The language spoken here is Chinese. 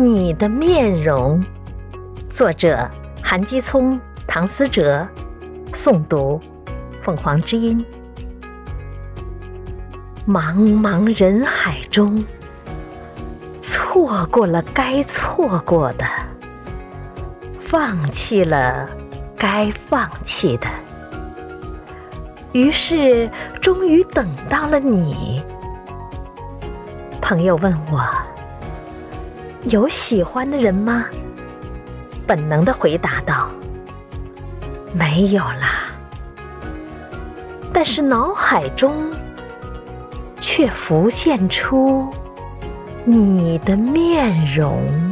你的面容。作者：韩基聪、唐思哲，诵读：凤凰之音。茫茫人海中，错过了该错过的，放弃了该放弃的，于是终于等到了你。朋友问我：“有喜欢的人吗？”本能的回答道：“没有啦。”但是脑海中却浮现出你的面容。